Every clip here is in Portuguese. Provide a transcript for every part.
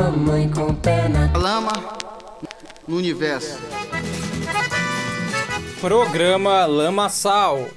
mamãe com perna. Lama no universo. Programa Lama Sal.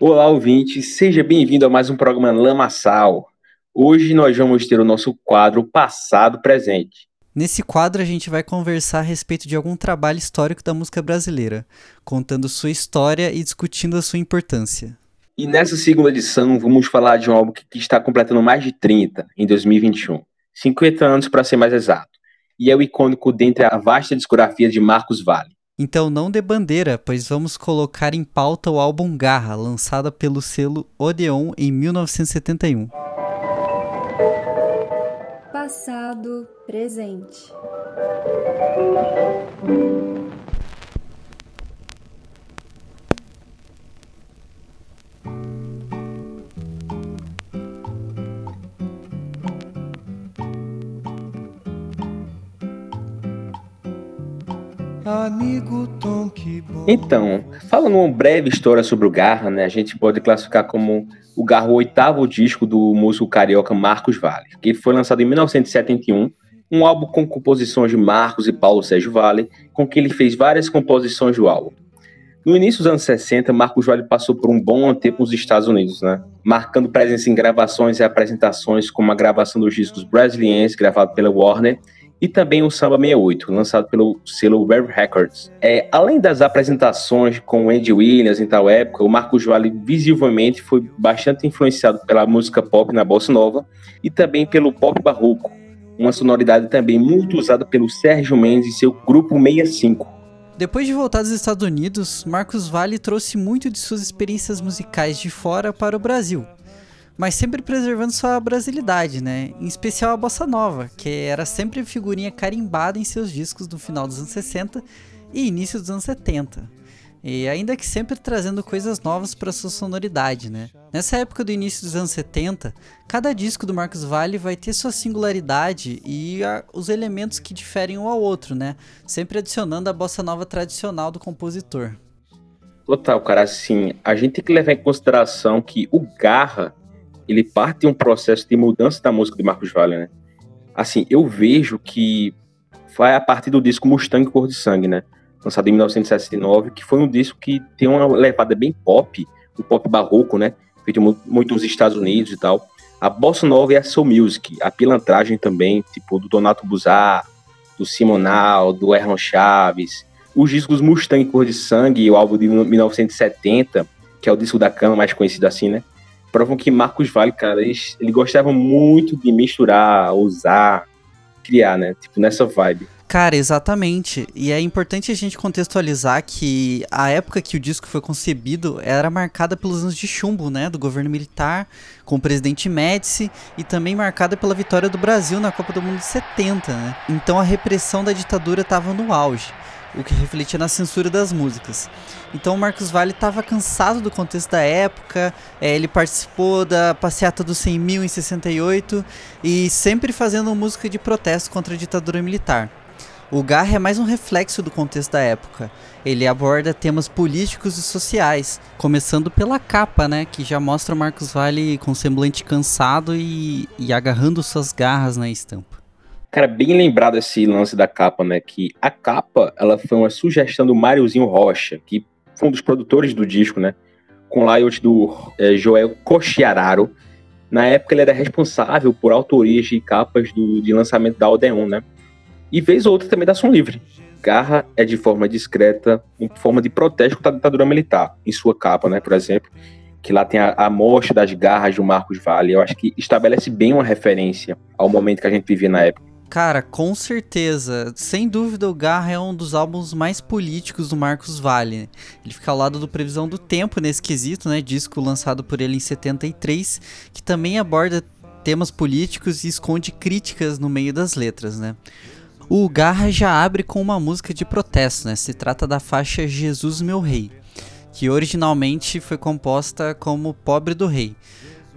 Olá, ouvinte, seja bem-vindo a mais um programa Lama Sal. Hoje nós vamos ter o nosso quadro Passado Presente. Nesse quadro a gente vai conversar a respeito de algum trabalho histórico da música brasileira, contando sua história e discutindo a sua importância. E nessa segunda edição vamos falar de um álbum que está completando mais de 30 em 2021, 50 anos para ser mais exato, e é o icônico dentre a vasta discografia de Marcos Valle. Então não dê bandeira, pois vamos colocar em pauta o álbum Garra, lançado pelo selo Odeon em 1971. Passado, presente. Amigo Tom, que bom. Então, falando uma breve história sobre o Garra, né, a gente pode classificar como o Garra o oitavo disco do músico carioca Marcos Vale, que foi lançado em 1971, um álbum com composições de Marcos e Paulo Sérgio Vale, com que ele fez várias composições do álbum. No início dos anos 60, Marcos Vale passou por um bom tempo nos Estados Unidos, né? marcando presença em gravações e apresentações, como a gravação dos discos Brasiliense, gravado pela Warner, e também o Samba 68, lançado pelo selo Web Records. É, além das apresentações com Andy Williams em tal época, o Marcos Valle visivelmente foi bastante influenciado pela música pop na bossa nova e também pelo pop barroco, uma sonoridade também muito usada pelo Sérgio Mendes e seu grupo 65. Depois de voltar dos Estados Unidos, Marcos Valle trouxe muito de suas experiências musicais de fora para o Brasil mas sempre preservando sua brasilidade, né? Em especial a bossa nova, que era sempre figurinha carimbada em seus discos no final dos anos 60 e início dos anos 70. E ainda que sempre trazendo coisas novas para sua sonoridade, né? Nessa época do início dos anos 70, cada disco do Marcos Valle vai ter sua singularidade e os elementos que diferem um ao outro, né? Sempre adicionando a bossa nova tradicional do compositor. Total, cara, assim, a gente tem que levar em consideração que o Garra ele parte de um processo de mudança da música de Marcos Valle, né? Assim, eu vejo que vai a partir do disco Mustang Cor de Sangue, né? Lançado em 1969, que foi um disco que tem uma levada bem pop, um pop barroco, né? Feito muito nos Estados Unidos e tal. A bossa nova e a soul music, a pilantragem também, tipo do Donato Buzar, do Simonal, do Erlon Chaves. Os discos Mustang Cor de Sangue o álbum de 1970, que é o disco da cama mais conhecido assim, né? Provam que Marcos Vale, cara, eles, ele gostava muito de misturar, usar, criar, né? Tipo, nessa vibe. Cara, exatamente. E é importante a gente contextualizar que a época que o disco foi concebido era marcada pelos anos de chumbo, né, do governo militar, com o presidente Médici e também marcada pela vitória do Brasil na Copa do Mundo de 70, né? Então a repressão da ditadura estava no auge o que refletia na censura das músicas. Então o Marcos Valle estava cansado do contexto da época, é, ele participou da passeata dos 100 mil em 68 e sempre fazendo música de protesto contra a ditadura militar. O Garra é mais um reflexo do contexto da época. Ele aborda temas políticos e sociais, começando pela capa, né, que já mostra o Marcos Valle com semblante cansado e, e agarrando suas garras na estampa. Cara, bem lembrado esse lance da capa, né? Que a capa, ela foi uma sugestão do Máriozinho Rocha, que foi um dos produtores do disco, né? Com layout do é, Joel Cochiararo. Na época, ele era responsável por autorias de capas do, de lançamento da Odeon, né? E vez ou outra também da Som Livre. Garra é de forma discreta, em forma de protesto contra a ditadura militar, em sua capa, né? Por exemplo, que lá tem a, a mostra das garras do Marcos Vale. Eu acho que estabelece bem uma referência ao momento que a gente vivia na época. Cara, com certeza. Sem dúvida, o Garra é um dos álbuns mais políticos do Marcos Valle. Ele fica ao lado do Previsão do Tempo nesse quesito, né? Disco lançado por ele em 73, que também aborda temas políticos e esconde críticas no meio das letras, né? O Garra já abre com uma música de protesto, né? Se trata da faixa Jesus Meu Rei, que originalmente foi composta como Pobre do Rei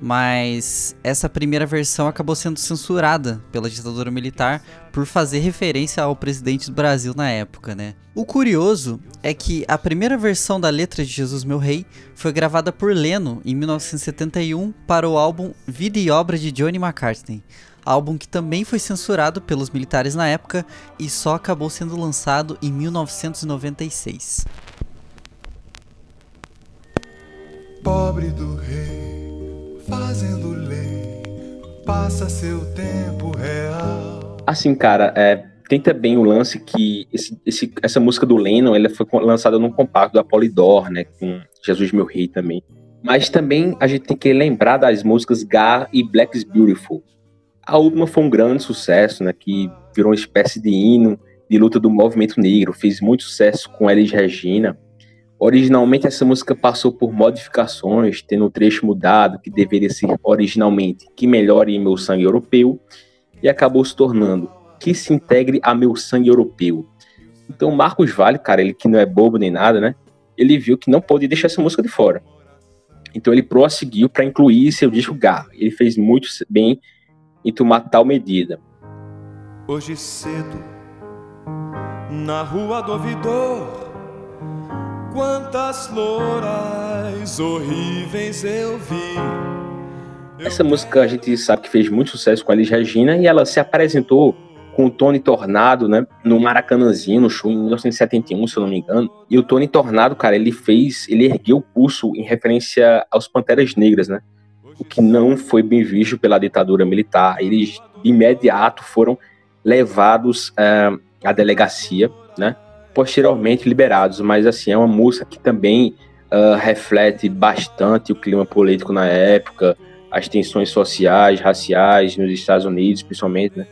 mas essa primeira versão acabou sendo censurada pela ditadura militar por fazer referência ao presidente do Brasil na época, né? O curioso é que a primeira versão da letra de Jesus Meu Rei foi gravada por Leno em 1971 para o álbum Vida e Obra de Johnny McCartney, álbum que também foi censurado pelos militares na época e só acabou sendo lançado em 1996. Pobre do rei, fazendo lei, passa seu tempo real. Assim, cara, é, tem também o lance que esse, esse, essa música do Lennon ela foi lançada num compacto da Polydor, né, com Jesus Meu Rei também. Mas também a gente tem que lembrar das músicas Gar e Black is Beautiful, a última foi um grande sucesso, né, que virou uma espécie de hino de luta do movimento negro, fez muito sucesso com Elis Regina. Originalmente essa música passou por modificações, tendo um trecho mudado, que deveria ser originalmente Que Melhore Meu Sangue Europeu, e acabou se tornando Que Se Integre a Meu Sangue Europeu. Então Marcos Vale, cara, ele que não é bobo nem nada, né? Ele viu que não pode deixar essa música de fora. Então ele prosseguiu para incluir seu disco Gar. Ele fez muito bem em tomar tal medida. Hoje cedo, na rua do ouvidor, quantas louras horríveis eu vi. Essa música a gente sabe que fez muito sucesso com a Elis Regina e ela se apresentou com o Tony Tornado, né, no Maracanãzinho, no show em 1971, se eu não me engano. E o Tony Tornado, cara, ele fez, ele ergueu o pulso em referência aos Panteras Negras, né? o que não foi bem visto pela ditadura militar. Eles, de imediato, foram levados uh, à delegacia, né? Posteriormente liberados. Mas, assim, é uma música que também uh, reflete bastante o clima político na época, as tensões sociais, raciais nos Estados Unidos, principalmente, né?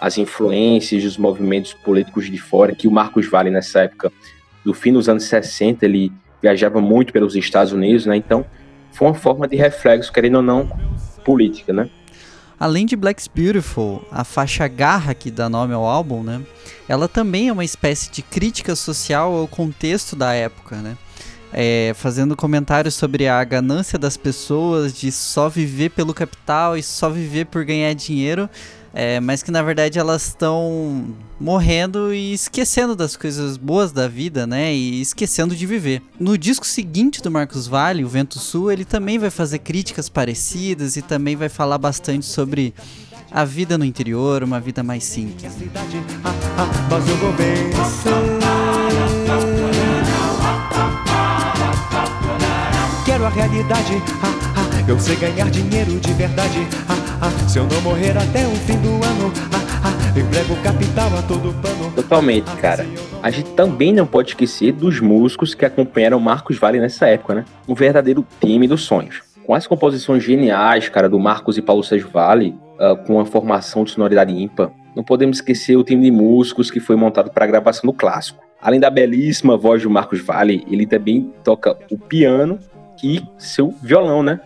as influências dos movimentos políticos de fora, que o Marcos Vale, nessa época, do fim dos anos 60, ele viajava muito pelos Estados Unidos, né? Então, foi uma forma de reflexo, querendo ou não, política, né? Além de Black's Beautiful, a faixa Garra, que dá nome ao álbum, né? Ela também é uma espécie de crítica social ao contexto da época, né? É, fazendo comentários sobre a ganância das pessoas de só viver pelo capital e só viver por ganhar dinheiro, é, mas que na verdade elas estão morrendo e esquecendo das coisas boas da vida, né? E esquecendo de viver. No disco seguinte do Marcos Vale, O Vento Sul, ele também vai fazer críticas parecidas e também vai falar bastante sobre a vida no interior, uma vida mais simples. Quero a realidade, eu sei ganhar dinheiro de verdade. Ah, ah, se eu não morrer até o fim do ano, ah, ah, emprego capital a todo pano. Totalmente, cara. A gente também não pode esquecer dos músicos que acompanharam Marcos Vale nessa época, né? Um verdadeiro time dos sonhos. Com as composições geniais, cara, do Marcos e Paulo Sérgio Vale, uh, com a formação de sonoridade ímpar, não podemos esquecer o time de músicos que foi montado para a gravação do clássico. Além da belíssima voz do Marcos Vale, ele também toca o piano e seu violão, né?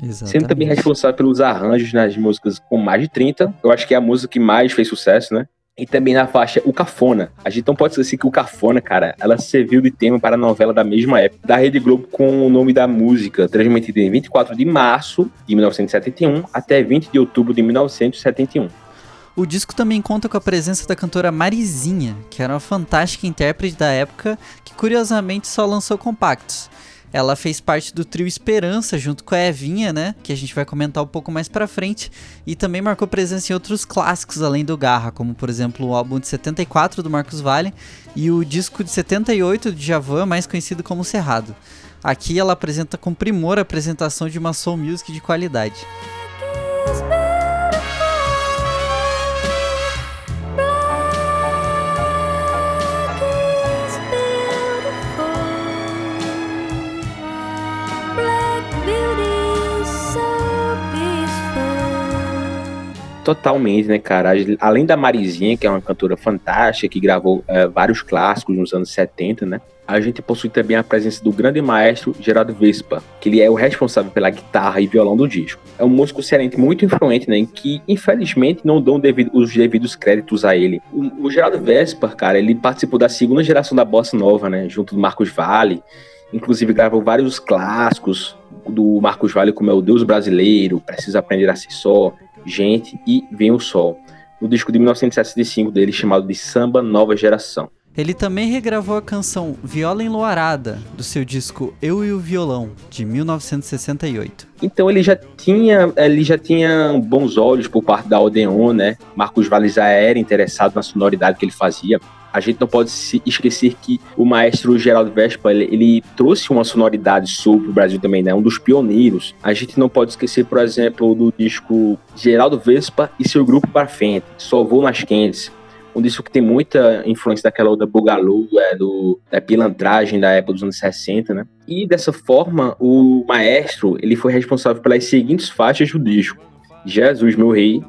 Exatamente. Sendo também responsável pelos arranjos nas músicas com mais de 30. Eu acho que é a música que mais fez sucesso, né? E também na faixa O Cafona. A gente não pode esquecer que o Cafona, cara, ela serviu de tema para a novela da mesma época, da Rede Globo, com o nome da música, transmitida em 24 de março de 1971 até 20 de outubro de 1971. O disco também conta com a presença da cantora Marizinha, que era uma fantástica intérprete da época que curiosamente só lançou compactos. Ela fez parte do trio Esperança junto com a Evinha, né? Que a gente vai comentar um pouco mais pra frente. E também marcou presença em outros clássicos além do Garra, como por exemplo o álbum de 74 do Marcos Valle e o disco de 78 de Javan, mais conhecido como Cerrado. Aqui ela apresenta com primor a apresentação de uma soul music de qualidade. Totalmente, né, cara? Além da Marizinha, que é uma cantora fantástica, que gravou é, vários clássicos nos anos 70, né? a gente possui também a presença do grande maestro Gerardo Vespa, que ele é o responsável pela guitarra e violão do disco. É um músico cearense muito influente, né, que infelizmente não dão devido, os devidos créditos a ele. O, o Gerardo Vespa, cara, ele participou da segunda geração da bossa nova, né, junto do Marcos Vale, inclusive gravou vários clássicos do Marcos Vale, como é o Deus Brasileiro, Precisa Aprender a Ser Só, Gente e Vem o Sol, no disco de 1965 dele chamado de Samba Nova Geração. Ele também regravou a canção Viola Enluarada, do seu disco Eu e o Violão, de 1968. Então ele já tinha, ele já tinha bons olhos por parte da Odeon, né? Marcos Vale já era interessado na sonoridade que ele fazia. A gente não pode se esquecer que o maestro Geraldo Vespa, ele, ele trouxe uma sonoridade soul pro Brasil também, né? Um dos pioneiros. A gente não pode esquecer, por exemplo, do disco Geraldo Vespa e seu grupo para frente, Só Vou nas Quentes um disco que tem muita influência daquela outra Bugalu, é, do, da pilantragem da época dos anos 60, né? E dessa forma, o maestro ele foi responsável pelas seguintes faixas do disco: Jesus, meu rei,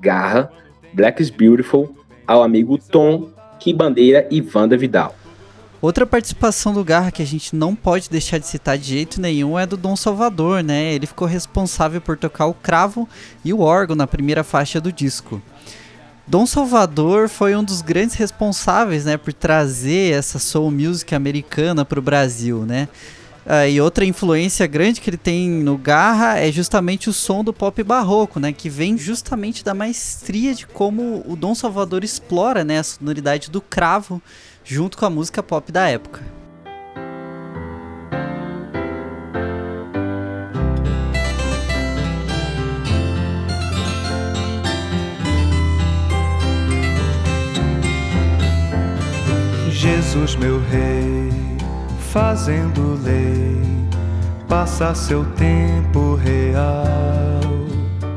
Garra, Black is Beautiful, ao amigo Tom, Que Bandeira e Wanda Vidal. Outra participação do Garra que a gente não pode deixar de citar de jeito nenhum é do Dom Salvador, né? Ele ficou responsável por tocar o cravo e o órgão na primeira faixa do disco. Dom Salvador foi um dos grandes responsáveis, né, por trazer essa soul music americana para o Brasil, né? Uh, e outra influência grande que ele tem no Garra é justamente o som do pop barroco, né? Que vem justamente da maestria de como o Dom Salvador explora né, a sonoridade do cravo junto com a música pop da época. Jesus, meu rei, fazendo lei, passa seu tempo real.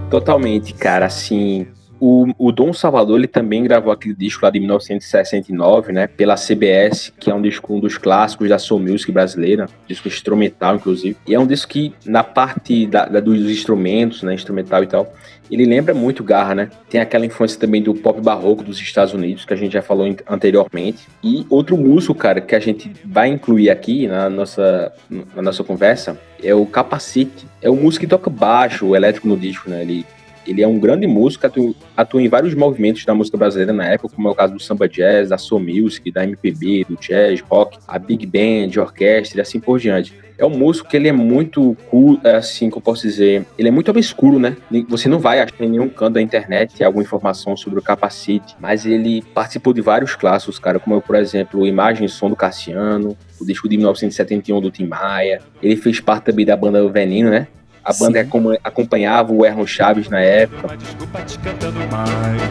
Totalmente, cara, assim, o, o Dom Salvador ele também gravou aquele disco lá de 1969, né? Pela CBS, que é um disco um dos clássicos da soul music brasileira, disco instrumental inclusive. E é um disco que na parte da, da, dos instrumentos, né, instrumental e tal, ele lembra muito Garra, né? Tem aquela influência também do pop barroco dos Estados Unidos que a gente já falou anteriormente. E outro músico, cara, que a gente vai incluir aqui na nossa na nossa conversa é o Capacete. É um músico que toca baixo, elétrico no disco, né? Ele ele é um grande músico, atua, atua, em vários movimentos da música brasileira na época, como é o caso do samba jazz, da soul music, da MPB, do jazz, rock, a big band, orquestra e assim por diante. É um músico que ele é muito cool, é assim que eu posso dizer, ele é muito obscuro, né? Você não vai achar em nenhum canto da internet alguma informação sobre o Capacete, mas ele participou de vários clássicos, cara, como por exemplo, Imagem e Som do Cassiano, o disco de 1971 do Tim Maia. Ele fez parte também da banda Veneno, né? A banda Sim. acompanhava o Erron Chaves na época. Uma desculpa te cantando mais.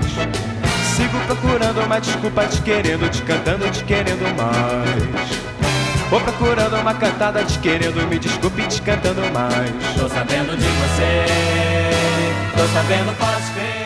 Sigo procurando uma desculpa te querendo, te cantando, te querendo mais. Vou procurando uma cantada te querendo, me desculpe te cantando mais. Tô sabendo de você, tô sabendo, pode ver.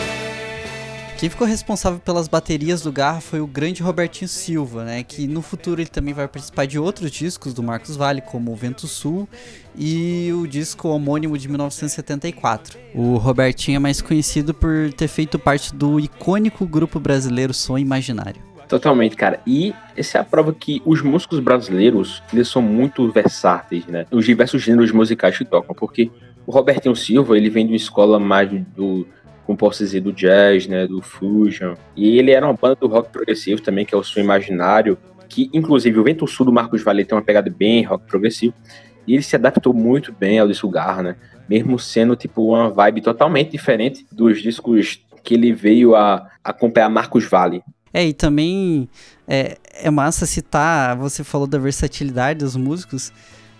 Quem ficou responsável pelas baterias do Garra foi o grande Robertinho Silva, né? Que no futuro ele também vai participar de outros discos do Marcos Vale, como o Vento Sul e o disco homônimo de 1974. O Robertinho é mais conhecido por ter feito parte do icônico grupo brasileiro Som Imaginário. Totalmente, cara. E essa é a prova que os músicos brasileiros, eles são muito versáteis, né? Os diversos gêneros musicais que tocam, porque o Robertinho Silva, ele vem de uma escola mais do como posso dizer, do jazz, né, do fusion. E ele era uma banda do rock progressivo também, que é o Som Imaginário, que inclusive o Vento Sul do Marcos Valle tem uma pegada bem rock progressivo. E ele se adaptou muito bem ao disco Garra, né? Mesmo sendo tipo uma vibe totalmente diferente dos discos que ele veio a acompanhar Marcos Valle. É, e também é, é massa citar, você falou da versatilidade dos músicos,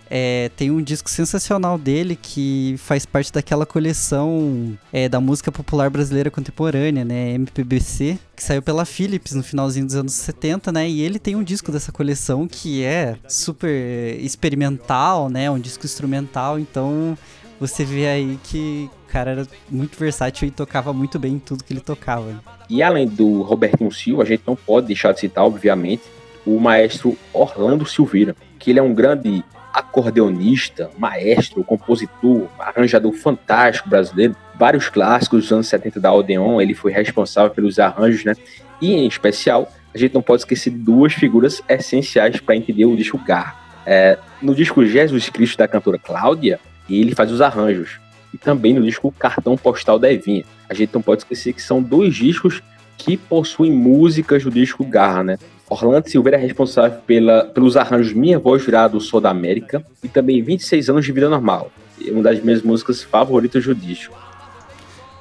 é, tem um disco sensacional dele que faz parte daquela coleção é, da música popular brasileira contemporânea, né? MPBC, que saiu pela Philips no finalzinho dos anos 70, né? E ele tem um disco dessa coleção que é super experimental, né? Um disco instrumental, então você vê aí que o cara era muito versátil e tocava muito bem em tudo que ele tocava. E além do Robertinho Silva, a gente não pode deixar de citar, obviamente, o maestro Orlando Silveira, que ele é um grande acordeonista, maestro, compositor, arranjador fantástico brasileiro. Vários clássicos dos anos 70 da Odeon, ele foi responsável pelos arranjos, né? E em especial a gente não pode esquecer duas figuras essenciais para entender o disco Garra. É, no disco Jesus Cristo da cantora Cláudia, ele faz os arranjos. E também no disco Cartão Postal da Evinha. A gente não pode esquecer que são dois discos que possuem músicas do disco Garra, né? Orlando Silveira é responsável pela, pelos arranjos Minha Voz Virada do Sol da América e também 26 anos de vida normal. Uma das minhas músicas favoritas do disco.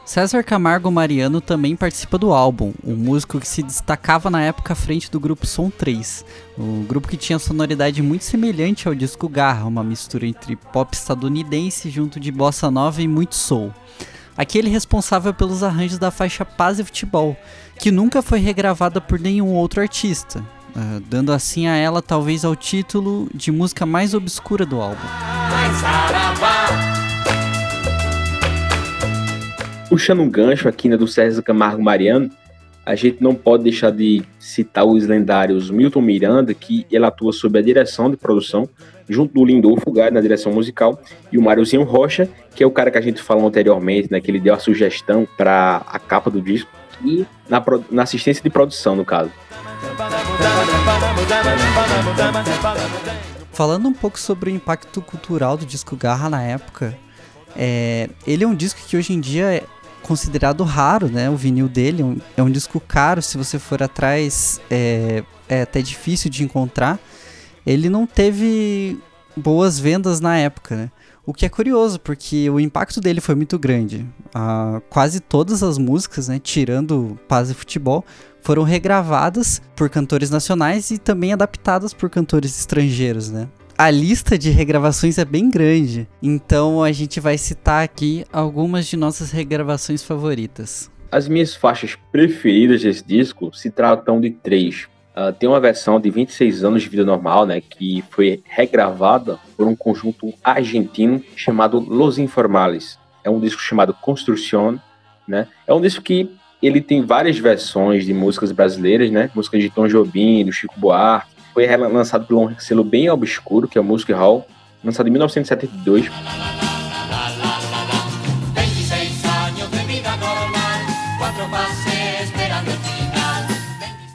César Camargo Mariano também participa do álbum, um músico que se destacava na época à frente do grupo Som 3, um grupo que tinha sonoridade muito semelhante ao disco Garra, uma mistura entre pop estadunidense junto de bossa nova e muito soul. Aqui ele é responsável pelos arranjos da faixa Paz e Futebol, que nunca foi regravada por nenhum outro artista, uh, dando assim a ela talvez ao título de música mais obscura do álbum. Puxando um gancho aqui né, do César Camargo Mariano, a gente não pode deixar de citar os lendários Milton Miranda, que ele atua sob a direção de produção, junto do Lindolfo Gari na direção musical, e o Máriozinho Rocha, que é o cara que a gente falou anteriormente, né, que ele deu a sugestão para a capa do disco, e na, na assistência de produção, no caso. Falando um pouco sobre o impacto cultural do disco Garra na época, é, ele é um disco que hoje em dia considerado raro, né? O vinil dele é um, é um disco caro, se você for atrás é, é até difícil de encontrar. Ele não teve boas vendas na época, né? O que é curioso, porque o impacto dele foi muito grande. Ah, quase todas as músicas, né, tirando Paz e Futebol, foram regravadas por cantores nacionais e também adaptadas por cantores estrangeiros, né? a lista de regravações é bem grande. Então a gente vai citar aqui algumas de nossas regravações favoritas. As minhas faixas preferidas desse disco se tratam de três. Uh, tem uma versão de 26 anos de vida normal, né, que foi regravada por um conjunto argentino chamado Los Informales. É um disco chamado Construção, né? É um disco que ele tem várias versões de músicas brasileiras, né? Músicas de Tom Jobim, do Chico Buarque, foi lançado por um selo bem obscuro, que é o Music Hall, lançado em 1972.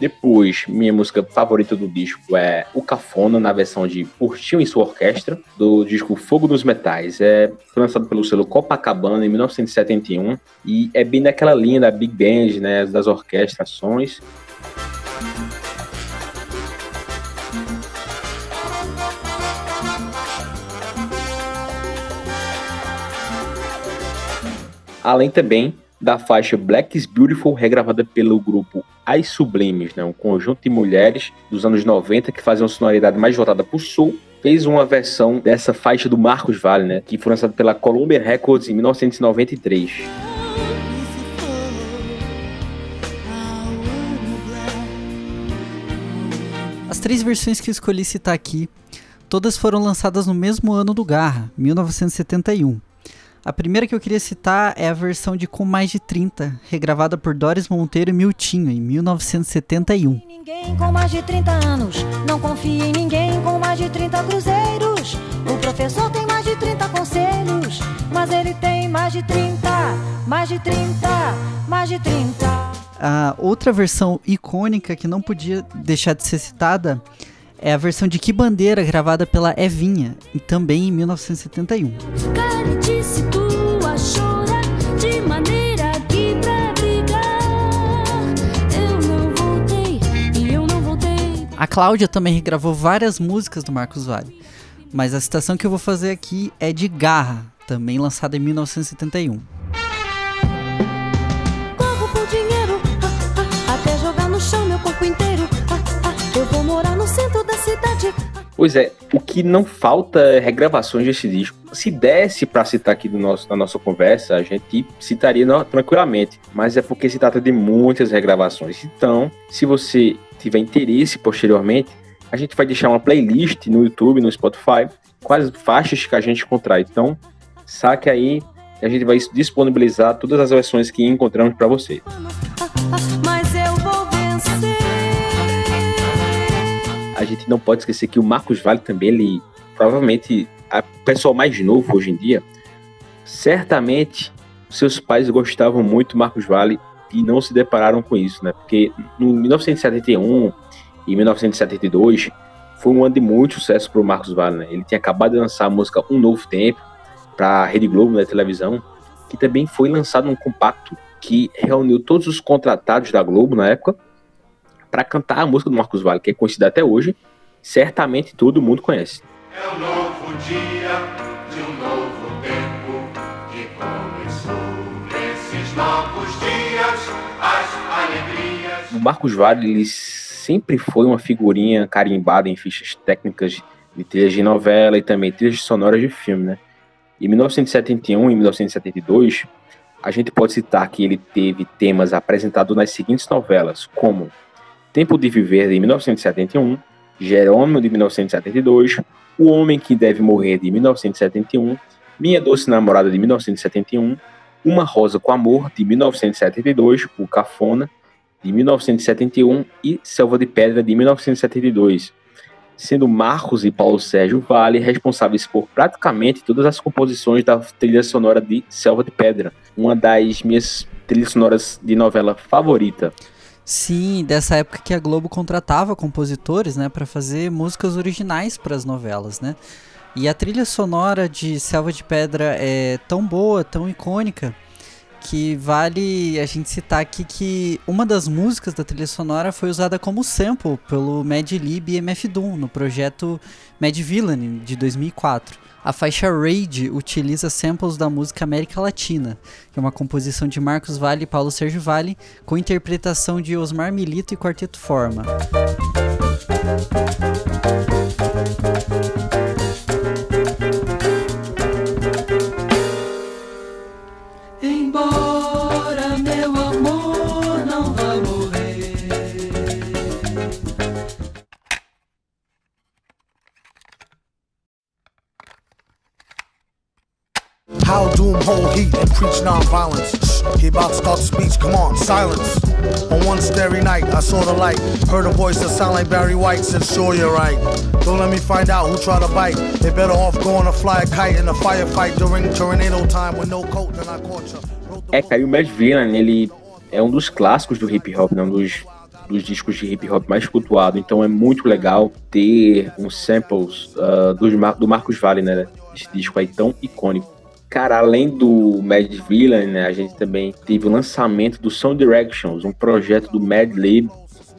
Depois, minha música favorita do disco é O Cafona, na versão de Urtinho e sua orquestra, do disco Fogo dos Metais. É, lançado pelo selo Copacabana em 1971 e é bem daquela linha da Big Band, né, das orquestrações. além também da faixa Black is Beautiful, regravada pelo grupo As Sublimes, né, um conjunto de mulheres dos anos 90 que faziam sonoridade mais voltada para o sul, fez uma versão dessa faixa do Marcos Valle, né, que foi lançada pela Columbia Records em 1993. As três versões que eu escolhi citar aqui, todas foram lançadas no mesmo ano do Garra, 1971. A primeira que eu queria citar é a versão de Com Mais de 30, regravada por Doris Monteiro e Miltinho, em 1971. Ninguém com mais de 30 anos, não confia em ninguém com mais de 30 cruzeiros. O professor tem mais de 30 conselhos, mas ele tem mais de 30, mais de 30, mais de 30. A outra versão icônica que não podia deixar de ser citada é a versão de Que Bandeira, gravada pela Evinha, e também em 1971. A Cláudia também regravou várias músicas do Marcos Vale, mas a citação que eu vou fazer aqui é de Garra, também lançada em 1971. Corro por dinheiro, ah, ah, até jogar no chão meu corpo inteiro. Ah, eu vou morar no centro da cidade. Pois é, o que não falta é regravações desse disco. Se desse para citar aqui no nosso, na nossa conversa, a gente citaria no, tranquilamente, mas é porque se trata de muitas regravações. Então, se você tiver interesse posteriormente, a gente vai deixar uma playlist no YouTube, no Spotify, quais faixas que a gente encontrar. Então, saque aí, a gente vai disponibilizar todas as versões que encontramos para você. A gente não pode esquecer que o Marcos Vale também, ele provavelmente, o pessoal mais novo hoje em dia, certamente seus pais gostavam muito do Marcos Vale e não se depararam com isso, né? Porque no 1971 e 1972 foi um ano de muito sucesso para o Marcos Valle, né? Ele tinha acabado de lançar a música Um Novo Tempo para a Rede Globo na né, televisão, que também foi lançado num compacto que reuniu todos os contratados da Globo na época para cantar a música do Marcos Valle, que é conhecida até hoje, certamente todo mundo conhece. É um novo dia de um novo tempo que começou nesses novos dias as alegrias. O Marcos Valle ele sempre foi uma figurinha carimbada em fichas técnicas de trilhas de novela e também trilhas sonoras de filme, né? Em 1971 e 1972, a gente pode citar que ele teve temas apresentados nas seguintes novelas, como Tempo de Viver, de 1971, Jerônimo, de 1972, O Homem que Deve Morrer, de 1971, Minha Doce Namorada, de 1971, Uma Rosa com Amor, de 1972, O Cafona, de 1971 e Selva de Pedra, de 1972, sendo Marcos e Paulo Sérgio Vale responsáveis por praticamente todas as composições da trilha sonora de Selva de Pedra, uma das minhas trilhas sonoras de novela favorita. Sim, dessa época que a Globo contratava compositores, né, para fazer músicas originais para as novelas, né? E a trilha sonora de Selva de Pedra é tão boa, tão icônica, que vale a gente citar aqui que uma das músicas da trilha sonora foi usada como sample pelo Mad Lib e MF Doom no projeto Mad Villain de 2004. A faixa Raid utiliza samples da música América Latina, que é uma composição de Marcos Vale e Paulo Sérgio Vale, com interpretação de Osmar Milito e Quarteto Forma. How doom hold heat and preach non-violence. He about to start the speech, come on, silence. On one starry night, I saw the light. Heard a voice that sounded like Barry White, said, sure you're right. Don't let me find out who tried to bite. They better off going to fly a kite in a firefight during tornado time with no coat than I caught you. É, e o Mad Villain, ele é um dos clássicos do hip hop, né? um dos, dos discos de hip hop mais cultuado. Então é muito legal ter uns samples uh, dos, do Marcos Vale, né? Esse disco aí tão icônico. Cara, além do Mad Villain, né, a gente também teve o lançamento do Sound Directions, um projeto do Mad Lib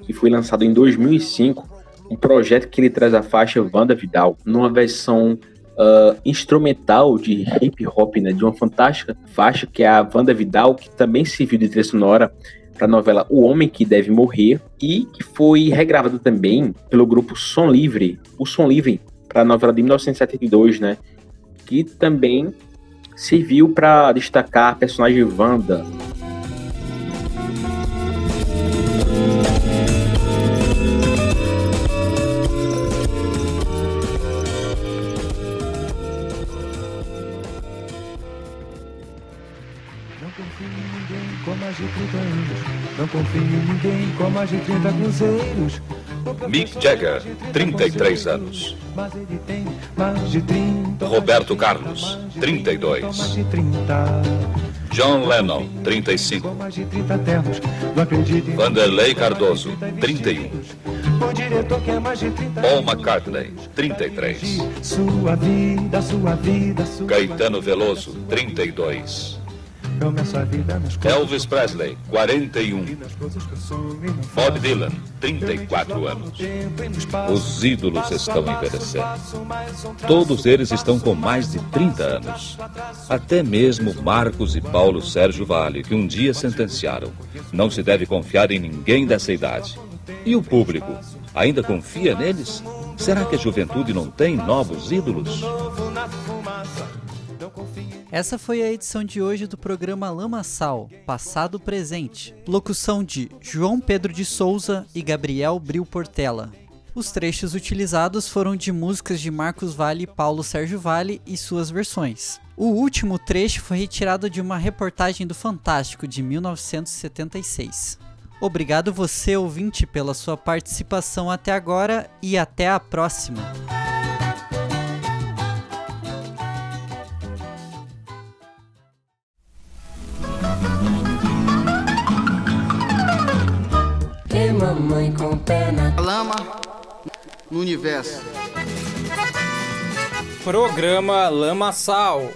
que foi lançado em 2005, um projeto que ele traz a faixa Vanda Vidal numa versão uh, instrumental de hip hop, né, de uma fantástica faixa que é a Vanda Vidal, que também serviu de trilha sonora para a novela O Homem que Deve Morrer e que foi regravada também pelo grupo Som Livre, o Som Livre para a novela de 1972, né, que também serviu para destacar a personagem Wanda. Não confio em ninguém com mais de 30 anos. Não confio em ninguém com mais de 30 cruzeiros. Mick Jagger, 33 anos. Roberto Carlos, 32. John Lennon, 35. Vanderlei Cardoso, 31. Paul McCartney, 33. Caetano Veloso, 32. Elvis Presley, 41. Bob Dylan, 34 anos. Os ídolos estão envelhecendo. Todos eles estão com mais de 30 anos. Até mesmo Marcos e Paulo Sérgio Vale, que um dia sentenciaram. Não se deve confiar em ninguém dessa idade. E o público? Ainda confia neles? Será que a juventude não tem novos ídolos? Essa foi a edição de hoje do programa Lamaçal, Passado Presente. Locução de João Pedro de Souza e Gabriel Bril Portela. Os trechos utilizados foram de músicas de Marcos Vale e Paulo Sérgio Vale e suas versões. O último trecho foi retirado de uma reportagem do Fantástico de 1976. Obrigado você, ouvinte, pela sua participação até agora e até a próxima. Mamãe com pé na lama no universo. Programa Lama Sal.